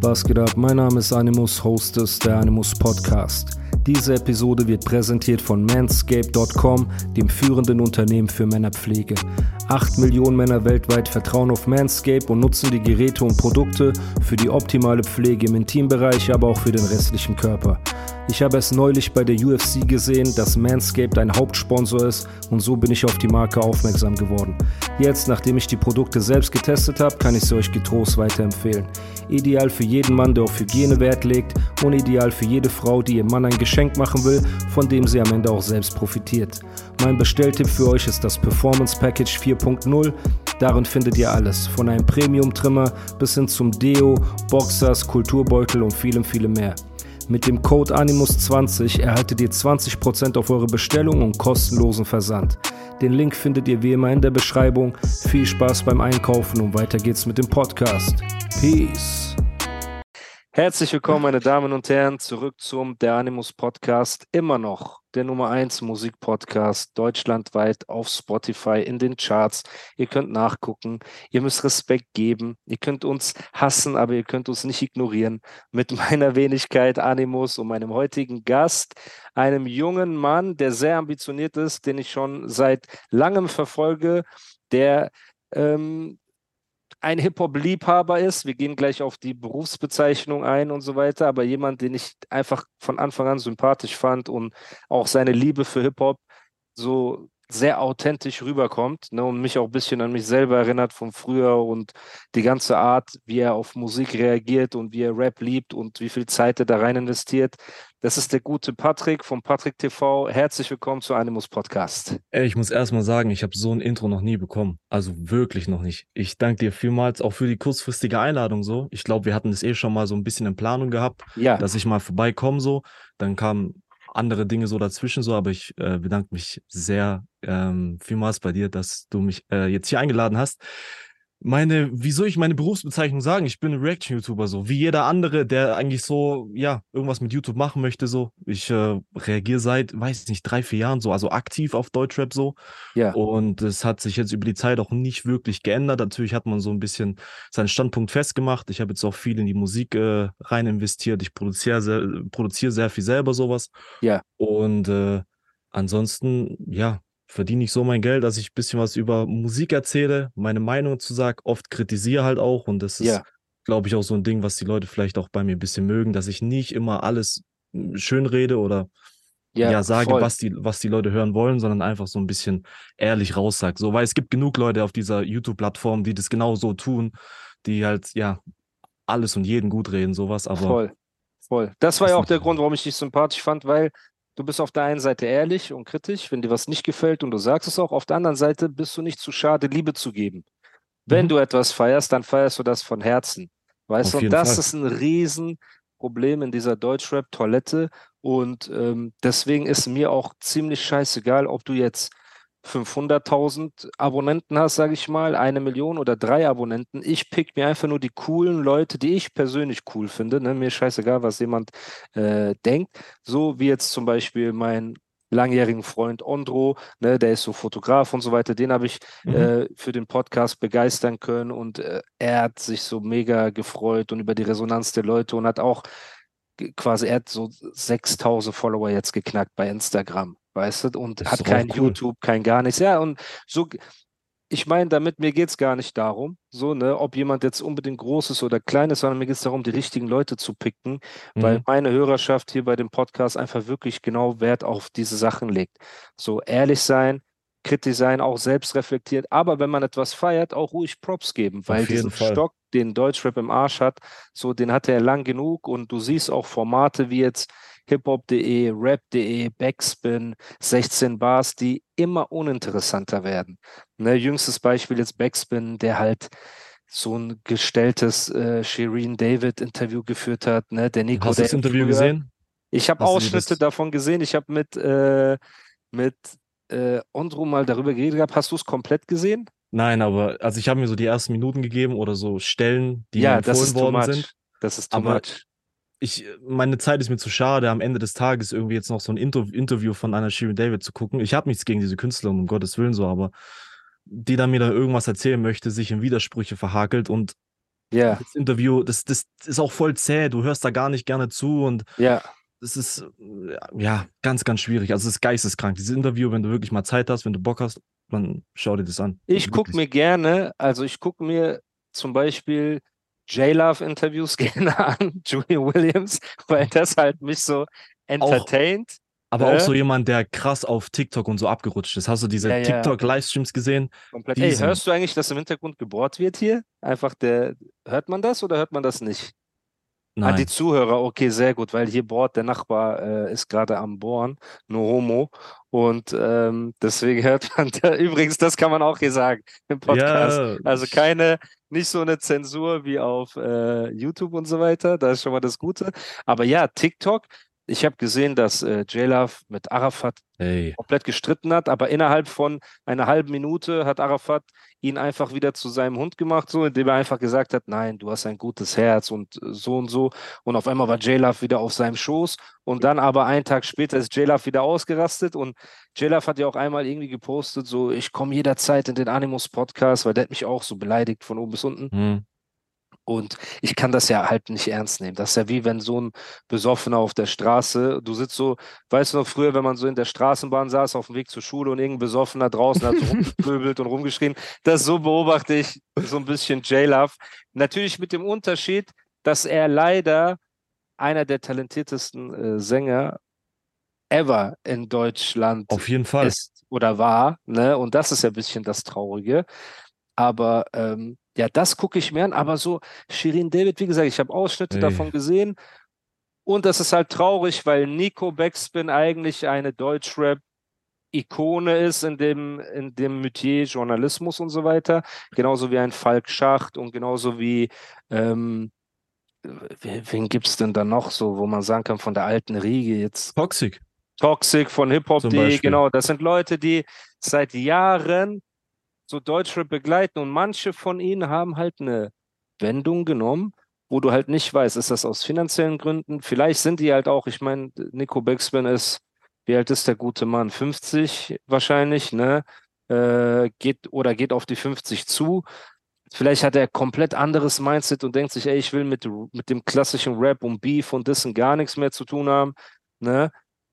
Was geht ab? Mein Name ist Animus, Host des der Animus Podcast. Diese Episode wird präsentiert von Manscaped.com, dem führenden Unternehmen für Männerpflege. 8 Millionen Männer weltweit vertrauen auf Manscaped und nutzen die Geräte und Produkte für die optimale Pflege im Intimbereich, aber auch für den restlichen Körper. Ich habe es neulich bei der UFC gesehen, dass Manscaped ein Hauptsponsor ist und so bin ich auf die Marke aufmerksam geworden. Jetzt, nachdem ich die Produkte selbst getestet habe, kann ich sie euch getrost weiterempfehlen. Ideal für jeden Mann, der auf Hygiene Wert legt und ideal für jede Frau, die ihrem Mann ein Geschenk machen will, von dem sie am Ende auch selbst profitiert. Mein Bestelltipp für euch ist das Performance Package 4.0. Darin findet ihr alles, von einem Premium-Trimmer bis hin zum Deo, Boxers, Kulturbeutel und vielem, vielem mehr. Mit dem Code Animus20 erhaltet ihr 20% auf eure Bestellung und kostenlosen Versand. Den Link findet ihr wie immer in der Beschreibung. Viel Spaß beim Einkaufen und weiter geht's mit dem Podcast. Peace. Herzlich willkommen, meine Damen und Herren, zurück zum Der Animus Podcast. Immer noch der Nummer 1 Musikpodcast deutschlandweit auf Spotify in den Charts. Ihr könnt nachgucken, ihr müsst Respekt geben, ihr könnt uns hassen, aber ihr könnt uns nicht ignorieren. Mit meiner Wenigkeit Animus und meinem heutigen Gast, einem jungen Mann, der sehr ambitioniert ist, den ich schon seit langem verfolge, der ähm, ein Hip-Hop-Liebhaber ist. Wir gehen gleich auf die Berufsbezeichnung ein und so weiter, aber jemand, den ich einfach von Anfang an sympathisch fand und auch seine Liebe für Hip-Hop so sehr authentisch rüberkommt ne, und mich auch ein bisschen an mich selber erinnert von früher und die ganze Art, wie er auf Musik reagiert und wie er Rap liebt und wie viel Zeit er da rein investiert. Das ist der gute Patrick vom Patrick TV. Herzlich willkommen zu Animus Podcast. Ey, ich muss erstmal sagen, ich habe so ein Intro noch nie bekommen. Also wirklich noch nicht. Ich danke dir vielmals auch für die kurzfristige Einladung so. Ich glaube, wir hatten das eh schon mal so ein bisschen in Planung gehabt, Ja. dass ich mal vorbeikomme so. Dann kamen andere Dinge so dazwischen so, aber ich äh, bedanke mich sehr ähm, vielmals bei dir, dass du mich äh, jetzt hier eingeladen hast. Meine, wie soll ich meine Berufsbezeichnung sagen? Ich bin ein Reaction-YouTuber, so wie jeder andere, der eigentlich so, ja, irgendwas mit YouTube machen möchte, so. Ich äh, reagiere seit, weiß nicht, drei, vier Jahren so, also aktiv auf Deutschrap so. Ja. Und es hat sich jetzt über die Zeit auch nicht wirklich geändert. Natürlich hat man so ein bisschen seinen Standpunkt festgemacht. Ich habe jetzt auch viel in die Musik äh, rein investiert. Ich produziere sehr, produziere sehr viel selber sowas. Ja. Und äh, ansonsten, ja, verdiene ich so mein Geld, dass ich ein bisschen was über Musik erzähle, meine Meinung zu sage, oft kritisiere halt auch. Und das ist, Ja. glaube ich, auch so ein Ding, was die Leute vielleicht auch bei mir ein bisschen mögen, dass ich nicht immer alles mm, schön rede oder ja, sage, voll. was die, was die Leute hören wollen, sondern einfach so ein bisschen ehrlich raussag. So, weil es gibt genug Leute auf dieser YouTube-Plattform, die das genau so tun, die halt, ja, alles und jeden gut reden, sowas, aber Voll, voll. Das war ja auch der. Grund, warum ich dich sympathisch fand, weil du bist auf der einen Seite ehrlich und kritisch, wenn dir was nicht gefällt und du sagst es auch. Auf der anderen Seite bist du nicht zu schade, Liebe zu geben. Wenn Mhm. du etwas feierst, dann feierst du das von Herzen. Weißt Auf du, und das Fall. ist ein Riesenproblem in dieser Deutschrap-Toilette. Und ähm, deswegen ist mir auch ziemlich scheißegal, ob du jetzt 500.000 Abonnenten hast, sage ich mal, eine Million oder drei Abonnenten. Ich pick mir einfach nur die coolen Leute, die ich persönlich cool finde. Ne? Mir ist scheißegal, was jemand äh, denkt. So wie jetzt zum Beispiel mein langjährigen Freund Ondro, ne, der ist so Fotograf und so weiter, den habe ich Mhm. äh, für den Podcast begeistern können und äh, er hat sich so mega gefreut und über die Resonanz der Leute und hat auch ge- quasi, er hat so 6000 Follower jetzt geknackt bei Instagram, weißt du, und hat kein cool. YouTube, kein gar nichts. Ja, und so, ich meine, damit mir geht es gar nicht darum, so, ne, ob jemand jetzt unbedingt groß ist oder klein ist, sondern mir geht es darum, die richtigen Leute zu picken, weil Mhm. meine Hörerschaft hier bei dem Podcast einfach wirklich genau Wert auf diese Sachen legt. So ehrlich sein, kritisch sein, auch selbst reflektiert, aber wenn man etwas feiert, auch ruhig Props geben, weil diesen Fall. Stock, den Deutschrap im Arsch hat, so den hat er lang genug und du siehst auch Formate wie jetzt hiphop.de, rap.de, Backspin, 16 Bars, die immer uninteressanter werden. Ne, jüngstes Beispiel jetzt Backspin, der halt so ein gestelltes äh, Shireen David Interview geführt hat. Ne? Der Nico, Hast du das Interview früher- gesehen? Ich habe Ausschnitte davon gesehen. Ich habe mit, äh, mit äh, Ondro mal darüber geredet gehabt. Hast du es komplett gesehen? Nein, aber also ich habe mir so die ersten Minuten gegeben oder so Stellen, die ja, empfohlen worden sind. Das ist too Aber much. Ich, meine Zeit ist mir zu schade, am Ende des Tages irgendwie jetzt noch so ein Inter Interview von einer Shirin David zu gucken. Ich habe nichts gegen diese Künstlerin, um Gottes Willen so, aber die dann mir da irgendwas erzählen möchte, sich in Widersprüche verhakelt und Ja, das Interview, das, das ist auch voll zäh, du hörst da gar nicht gerne zu und ja. es ist ja ganz, ganz schwierig. Also es ist geisteskrank. Dieses Interview, wenn du wirklich mal Zeit hast, wenn du Bock hast, dann schau dir das an. Ich gucke mir gerne, also ich gucke mir zum Beispiel J-Love-Interviews gerne an, Julie Williams, weil das halt mich so entertaint. Aber Äh? auch so jemand, der krass auf TikTok und so abgerutscht ist. Hast du diese Ja, ja. TikTok-Livestreams gesehen? Komplett. Ey, hörst du eigentlich, dass im Hintergrund gebohrt wird hier? Einfach der, hört man das oder hört man das nicht? An die Nein. Zuhörer, okay, sehr gut, weil hier bohrt der Nachbar äh, ist gerade am Bohren, no homo. Und ähm, deswegen hört man da, übrigens, das kann man auch hier sagen im Podcast. Ja, Also keine, nicht so eine Zensur wie auf äh, YouTube und so weiter. Das ist schon mal das Gute. Aber ja, TikTok. Ich habe gesehen, dass äh, J-Love mit Arafat Ey, komplett gestritten hat, aber innerhalb von einer halben Minute hat Arafat ihn einfach wieder zu seinem Hund gemacht, so indem er einfach gesagt hat, nein, du hast ein gutes Herz und äh, so und so. Und auf einmal war J-Love wieder auf seinem Schoß und dann aber einen Tag später ist J-Love wieder ausgerastet und J-Love hat ja auch einmal irgendwie gepostet, so ich komme jederzeit in den Animus Podcast, weil der hat mich auch so beleidigt von oben bis unten. hm. Und ich kann das ja halt nicht ernst nehmen. Das ist ja wie wenn so ein Besoffener auf der Straße, du sitzt so, weißt du noch früher, wenn man so in der Straßenbahn saß, auf dem Weg zur Schule und irgendein Besoffener draußen hat so rumgepöbelt und rumgeschrien. Das so beobachte ich so ein bisschen J-Love. Natürlich mit dem Unterschied, dass er leider einer der talentiertesten äh, Sänger ever in Deutschland auf jeden Fall. ist oder war, ne? Und das ist ja ein bisschen das Traurige. Aber ähm, ja, das gucke ich mir an. Aber so Shirin David, wie gesagt, ich habe Ausschnitte Ey. davon gesehen. Und das ist halt traurig, weil Nico Backspin eigentlich eine Deutschrap-Ikone ist in dem, in dem Metier Journalismus und so weiter. Genauso wie ein Falk Schacht und genauso wie, ähm, wen, gibt es denn da noch so, wo man sagen kann, von der alten Riege jetzt Toxic. Toxic von Hip-Hop.de, genau. Das sind Leute, die seit Jahren so Deutschrap begleiten und manche von ihnen haben halt eine Wendung genommen, wo du halt nicht weißt, ist das aus finanziellen Gründen? Vielleicht sind die halt auch, ich meine, Nico Backspin ist, wie alt ist der gute Mann? 50 wahrscheinlich, ne? Äh, geht oder geht auf die 50 zu. Vielleicht hat er komplett anderes Mindset und denkt sich, ey, ich will mit, mit dem klassischen Rap und Beef und Dissen gar nichts mehr zu tun haben, ne?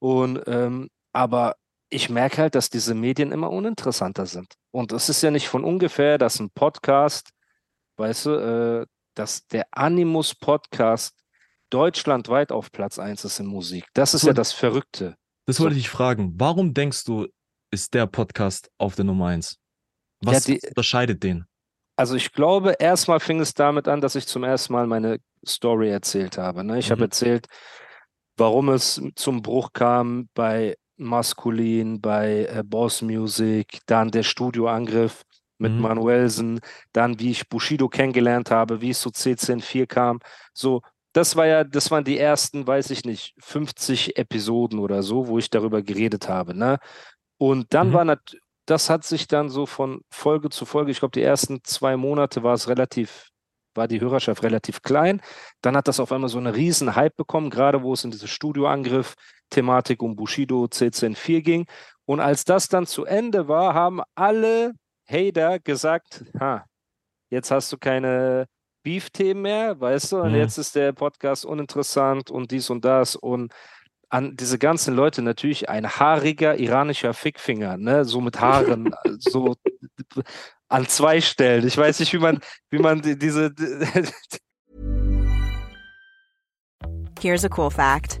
Und ähm, aber ich merke halt, dass diese Medien immer uninteressanter sind. Und es ist ja nicht von ungefähr, dass ein Podcast, weißt du, äh, dass der Animus Podcast deutschlandweit auf Platz 1 ist in Musik. Das ist So- ja das Verrückte. Das wollte ich dich fragen. Warum denkst du, ist der Podcast auf der Nummer eins? Was die- unterscheidet den? Also ich glaube, erstmal fing es damit an, dass ich zum ersten Mal meine Story erzählt habe. Ne? Ich habe Mhm. erzählt, warum es zum Bruch kam bei Maskulin, bei äh, Boss Music, dann der Studioangriff mit Mhm. Manuelsen, dann wie ich Bushido kennengelernt habe, wie es zu C104 kam. So, das war ja, das waren die ersten, weiß ich nicht, 50 Episoden oder so, wo ich darüber geredet habe. Ne? Und dann Mhm. war nat das hat sich dann so von Folge zu Folge, ich glaube, die ersten zwei Monate war es relativ, war die Hörerschaft relativ klein. Dann hat das auf einmal so einen riesen Hype bekommen, gerade wo es in diese Studioangriff-Thematik um Bushido C104 ging. Und als das dann zu Ende war, haben alle Hater gesagt, ha, jetzt hast du keine Beef-Themen mehr, weißt du, und Mhm. jetzt ist der Podcast uninteressant und dies und das und an diese ganzen Leute natürlich ein haariger iranischer Fickfinger, ne, so mit Haaren, so an zwei Stellen. Ich weiß nicht, wie man, wie man die- diese, Here's a cool fact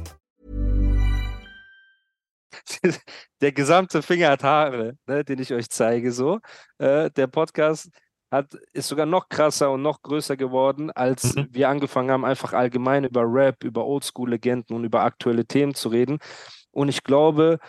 Der gesamte Finger hat Haare, ne, den ich euch zeige. So, äh, der Podcast hat, ist sogar noch krasser und noch größer geworden, als Mhm. wir angefangen haben, einfach allgemein über Rap, über Oldschool-Legenden und über aktuelle Themen zu reden. Und ich glaube,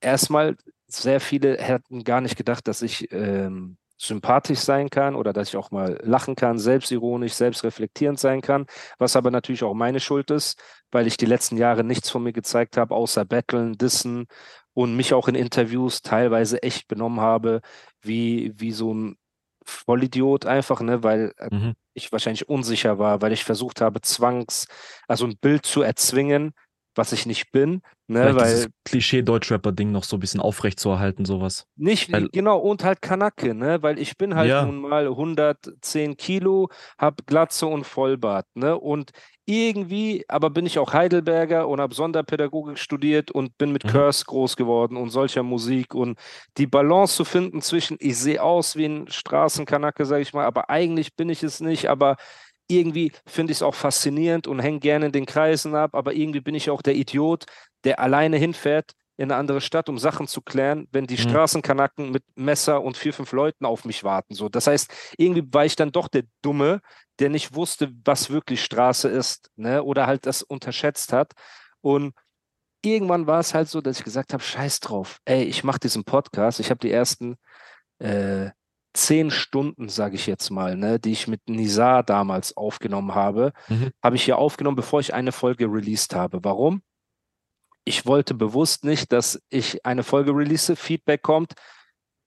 erstmal, sehr viele hätten gar nicht gedacht, dass ich ähm, sympathisch sein kann oder dass ich auch mal lachen kann, selbstironisch, selbstreflektierend sein kann, was aber natürlich auch meine Schuld ist, weil ich die letzten Jahre nichts von mir gezeigt habe, außer Battlen, Dissen und mich auch in Interviews teilweise echt benommen habe, wie, wie so ein Vollidiot einfach, ne, weil äh, Mhm. ich wahrscheinlich unsicher war, weil ich versucht habe, zwangs, also ein Bild zu erzwingen, was ich nicht bin, ne, Vielleicht weil dieses Klischee-Deutschrapper-Ding noch so ein bisschen aufrecht zu erhalten, sowas. nicht, Weil- genau, und halt Kanacke, ne, weil ich bin halt Ja. nun mal 110 Kilo, hab Glatze und Vollbart, ne, und irgendwie, aber bin ich auch Heidelberger und habe Sonderpädagogik studiert und bin mit Mhm. Curse groß geworden und solcher Musik und die Balance zu finden zwischen, ich sehe aus wie ein Straßenkanacke, sage ich mal, aber eigentlich bin ich es nicht, aber irgendwie finde ich es auch faszinierend und hänge gerne in den Kreisen ab, aber irgendwie bin ich auch der Idiot, der alleine hinfährt in eine andere Stadt, um Sachen zu klären, wenn die Mhm. Straßenkanacken mit Messer und vier, fünf Leuten auf mich warten. So. Das heißt, irgendwie war ich dann doch der Dumme, der nicht wusste, was wirklich Straße ist, ne? Oder halt das unterschätzt hat. Und irgendwann war es halt so, dass ich gesagt habe, scheiß drauf, ey, ich mache diesen Podcast. Ich habe die ersten äh, zehn Stunden, sage ich jetzt mal, ne, die ich mit Nizar damals aufgenommen habe, Mhm. habe ich hier aufgenommen, bevor ich eine Folge released habe. Warum? Ich wollte bewusst nicht, dass ich eine Folge release, Feedback kommt,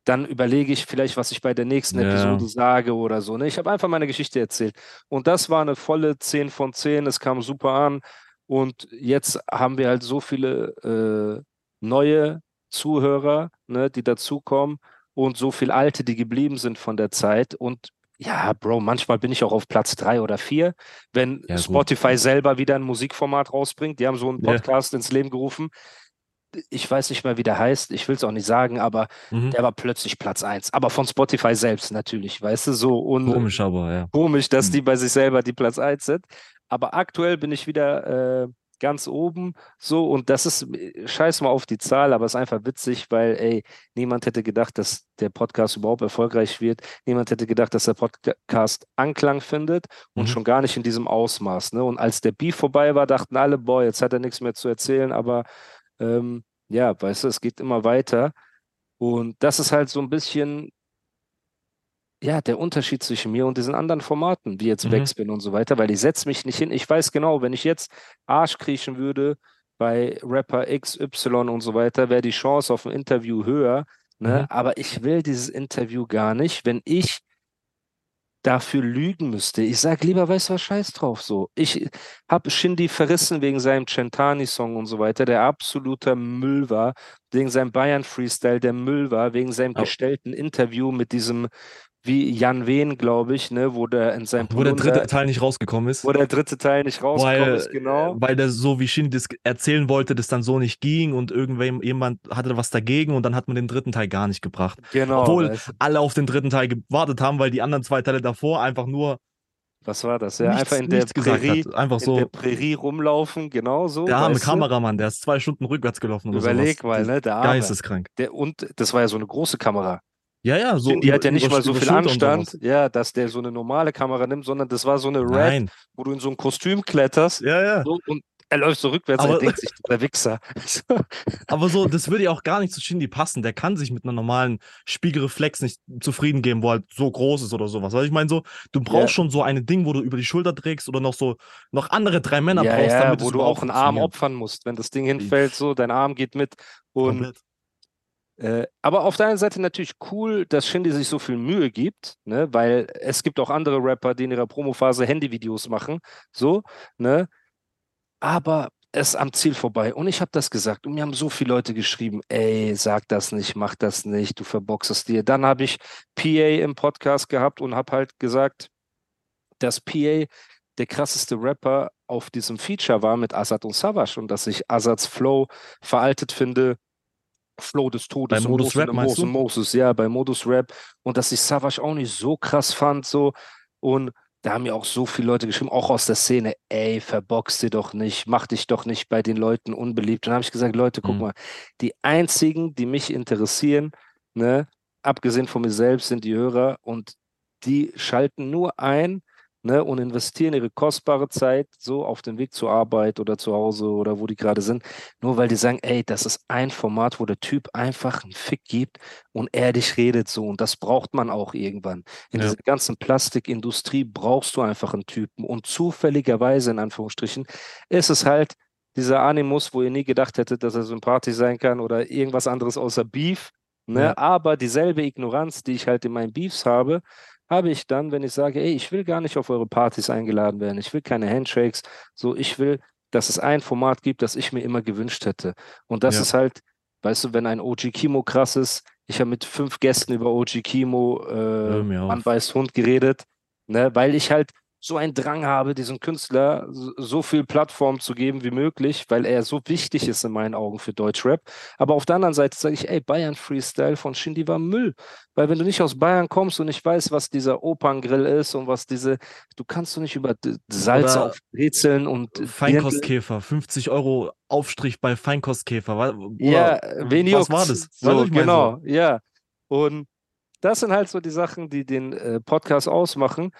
dann überlege ich vielleicht, was ich bei der nächsten Ja. Episode sage oder so. Ne? Ich habe einfach meine Geschichte erzählt. Und das war eine volle 10 von 10. Es kam super an. Und jetzt haben wir halt so viele äh, neue Zuhörer, ne, die dazukommen und so viel alte, die geblieben sind von der Zeit. Und ja, Bro, manchmal bin ich auch auf Platz drei oder vier, wenn Ja. Spotify selber wieder ein Musikformat rausbringt. Die haben so einen Ja. Podcast ins Leben gerufen. Ich weiß nicht mehr, wie der heißt. Ich will es auch nicht sagen, aber Mhm. der war plötzlich Platz eins. Aber von Spotify selbst natürlich, weißt du, so. Und Komisch, aber ja. komisch, dass Hm. die bei sich selber die Platz 1 sind. Aber aktuell bin ich wieder äh, ganz oben so und das ist, äh, scheiß mal auf die Zahl, aber es ist einfach witzig, weil, ey, niemand hätte gedacht, dass der Podcast überhaupt erfolgreich wird. Niemand hätte gedacht, dass der Podcast Anklang findet und Mhm. schon gar nicht in diesem Ausmaß. Ne? Und als der Beef vorbei war, dachten alle, boah, jetzt hat er nichts mehr zu erzählen, aber ähm, ja, weißt du, es geht immer weiter. Und das ist halt so ein bisschen ja, der Unterschied zwischen mir und diesen anderen Formaten, wie jetzt Mhm. Backspin und so weiter, weil ich setze mich nicht hin. Ich weiß genau, wenn ich jetzt Arsch kriechen würde bei Rapper XY und so weiter, wäre die Chance auf ein Interview höher. Ne? Mhm. Aber ich will dieses Interview gar nicht, wenn ich dafür lügen müsste. Ich sage lieber, weißt du was, scheiß drauf so. Ich habe Shindy verrissen wegen seinem Centani-Song und so weiter, der absoluter Müll war, wegen seinem Bayern-Freestyle, der Müll war, wegen seinem Oh. gestellten Interview mit diesem, wie Jan Wehn, glaube ich, ne, wo der in seinem Wo der dritte Teil nicht rausgekommen ist. wo der dritte Teil nicht rausgekommen weil, ist, genau. weil der so wie Shindy das erzählen wollte, das dann so nicht ging und irgendwem jemand hatte was dagegen und dann hat man den dritten Teil gar nicht gebracht. Genau. Obwohl alle auf den dritten Teil gewartet haben, weil die anderen zwei Teile davor einfach nur Was war das? Ja, nichts, einfach in der Prärie, hat. Einfach in der so, Prärie rumlaufen, genau so. der arme? Kameramann, der ist zwei Stunden rückwärts gelaufen oder Überleg sowas. mal, ne, der Arme. Geisteskrank. Der, und das war ja so eine große Kamera. Ja, ja, so. die hat ja über- nicht über- mal so über viel und Anstand, ja, dass der so eine normale Kamera nimmt, sondern das war so eine Red, Nein. wo du in so ein Kostüm kletterst Ja, ja. so, und er läuft so rückwärts, Aber- er denkt sich, der Wichser. Aber so, das würde ja auch gar nicht zu Shindy passen. Der kann sich mit einer normalen Spiegelreflex nicht zufrieden geben, wo halt so groß ist oder sowas. Also ich meine so, du brauchst Ja. schon so ein Ding, wo du über die Schulter trägst oder noch so noch andere drei Männer ja, brauchst, ja, damit wo es du auch einen Arm opfern musst, wenn das Ding hinfällt, so, dein Arm geht mit. Und Komplett. Äh, aber auf der einen Seite natürlich cool, dass Shindy sich so viel Mühe gibt, ne? weil es gibt auch andere Rapper, die in ihrer Promophase Handyvideos machen, so, ne? Aber es ist am Ziel vorbei. Und ich habe das gesagt. Und mir haben so viele Leute geschrieben, ey, sag das nicht, mach das nicht, du verboxest dir. Dann habe ich PA im Podcast gehabt und habe halt gesagt, dass PA der krasseste Rapper auf diesem Feature war mit Azad und Savage und dass ich Azads Flow veraltet finde. Flow des Todes Bei Modus Rap, meinst du? Moses, ja, bei Modus Rap und dass ich Savage auch nicht so krass fand, so und da haben mir auch so viele Leute geschrieben, auch aus der Szene, ey, verbox dir doch nicht, mach dich doch nicht bei den Leuten unbeliebt. Und dann habe ich gesagt, Leute, guck Mhm. mal, die einzigen, die mich interessieren, ne, abgesehen von mir selbst, sind die Hörer und die schalten nur ein, ne, und investieren ihre kostbare Zeit so auf dem Weg zur Arbeit oder zu Hause oder wo die gerade sind, nur weil die sagen, ey, das ist ein Format, wo der Typ einfach einen Fick gibt und ehrlich redet so und das braucht man auch irgendwann. In Ja. dieser ganzen Plastikindustrie brauchst du einfach einen Typen und zufälligerweise in Anführungsstrichen ist es halt dieser Animus, wo ihr nie gedacht hättet, dass er sympathisch sein kann oder irgendwas anderes außer Beef. Ne? Ja. Aber dieselbe Ignoranz, die ich halt in meinen Beefs habe, habe ich dann, wenn ich sage, ey, ich will gar nicht auf eure Partys eingeladen werden, ich will keine Handshakes, so ich will, dass es ein Format gibt, das ich mir immer gewünscht hätte. Und das Ja. ist halt, weißt du, wenn ein OG Kimo krass ist, ich habe mit fünf Gästen über OG Kimo, äh. Mann weiß Hund geredet, ne, weil ich halt so einen Drang habe, diesem Künstler so, so viel Plattform zu geben wie möglich, weil er so wichtig ist in meinen Augen für Deutschrap. Aber auf der anderen Seite sage ich, ey, Bayern Freestyle von Shindy war Müll. Weil wenn du nicht aus Bayern kommst und nicht weißt, was dieser Operngrill ist und was diese, du kannst du nicht über Salz Oder auf Brezeln und Feinkostkäfer, 50 Euro Aufstrich bei Feinkostkäfer. Bruder, Ja, wen was war das? So, was ich genau, ja. Und das sind halt so die Sachen, die den äh, Podcast ausmachen.